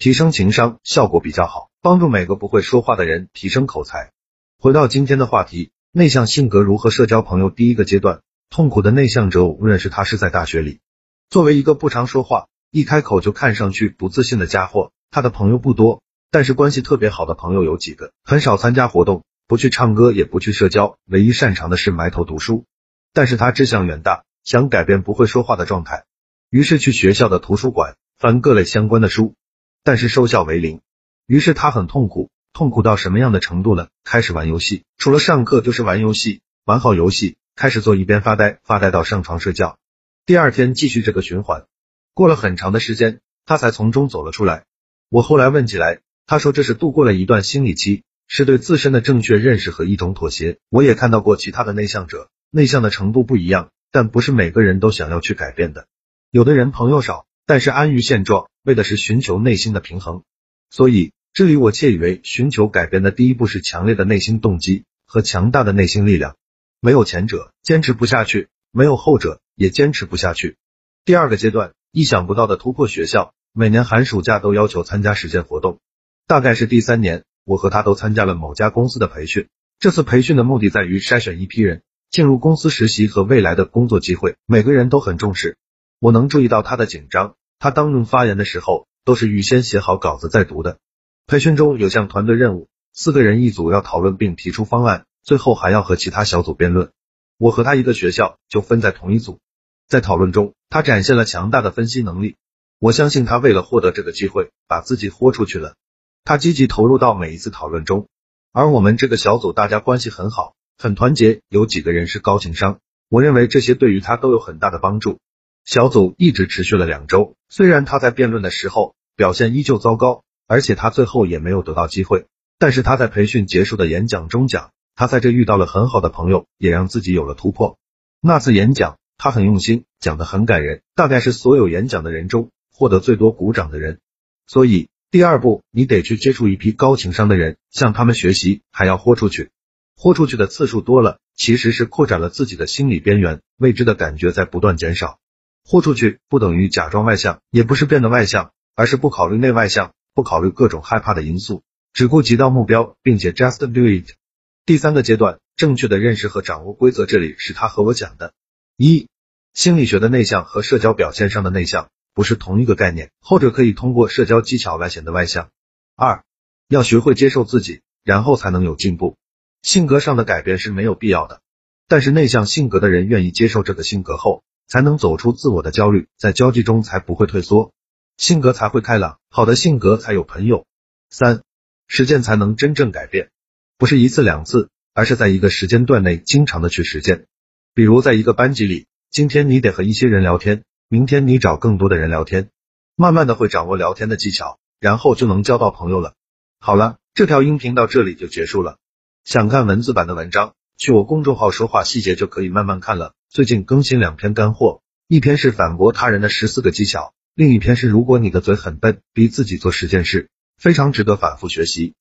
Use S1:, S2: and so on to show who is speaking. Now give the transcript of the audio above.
S1: 提升情商，效果比较好，帮助每个不会说话的人提升口才。回到今天的话题，内向性格如何社交朋友？第一个阶段，痛苦的内向者，无论是他是在大学里，作为一个不常说话。一开口就看上去不自信的家伙，他的朋友不多，但是关系特别好的朋友有几个。很少参加活动，不去唱歌，也不去社交，唯一擅长的是埋头读书。但是他志向远大，想改变不会说话的状态，于是去学校的图书馆翻各类相关的书，但是收效为零。于是他很痛苦，痛苦到什么样的程度呢？开始玩游戏，除了上课就是玩游戏，玩好游戏开始坐一边发呆，发呆到上床睡觉，第二天继续这个循环。过了很长的时间，他才从中走了出来。我后来问起来，他说这是度过了一段心理期，是对自身的正确认识和一种妥协。我也看到过其他的内向者，内向的程度不一样，但不是每个人都想要去改变的。有的人朋友少，但是安于现状，为的是寻求内心的平衡。所以这里我窃以为，寻求改变的第一步是强烈的内心动机和强大的内心力量。没有前者，坚持不下去；没有后者，也坚持不下去。第二个阶段。意想不到的突破，学校每年寒暑假都要求参加实践活动。大概是第三年，我和他都参加了某家公司的培训。这次培训的目的在于筛选一批人进入公司实习和未来的工作机会，每个人都很重视。我能注意到他的紧张，他当众发言的时候都是预先写好稿子再读的。培训中有项团队任务，四个人一组要讨论并提出方案，最后还要和其他小组辩论。我和他一个学校，就分在同一组。在讨论中，他展现了强大的分析能力。我相信他为了获得这个机会，把自己豁出去了。他积极投入到每一次讨论中。而我们这个小组大家关系很好，很团结，有几个人是高情商。我认为这些对于他都有很大的帮助。小组一直持续了两周，虽然他在辩论的时候表现依旧糟糕，而且他最后也没有得到机会，但是他在培训结束的演讲中讲，他在这遇到了很好的朋友，也让自己有了突破。那次演讲。他很用心，讲的很感人，大概是所有演讲的人中获得最多鼓掌的人。所以第二步，你得去接触一批高情商的人，向他们学习，还要豁出去。豁出去的次数多了，其实是扩展了自己的心理边缘，未知的感觉在不断减少。豁出去不等于假装外向，也不是变得外向，而是不考虑内外向，不考虑各种害怕的因素，只顾及到目标，并且 just do it。第三个阶段，正确的认识和掌握规则，这里是他和我讲的。一、心理学的内向和社交表现上的内向不是同一个概念，后者可以通过社交技巧来显得外向。二、要学会接受自己，然后才能有进步。性格上的改变是没有必要的，但是内向性格的人愿意接受这个性格后，才能走出自我的焦虑，在交际中才不会退缩，性格才会开朗，好的性格才有朋友。三、实践才能真正改变，不是一次两次，而是在一个时间段内经常的去实践。比如在一个班级里，今天你得和一些人聊天，明天你找更多的人聊天，慢慢的会掌握聊天的技巧，然后就能交到朋友了。好了，这条音频到这里就结束了。想看文字版的文章，去我公众号说话细节就可以慢慢看了。最近更新两篇干货，一篇是反驳他人的十四个技巧，另一篇是如果你的嘴很笨，逼自己做十件事，非常值得反复学习。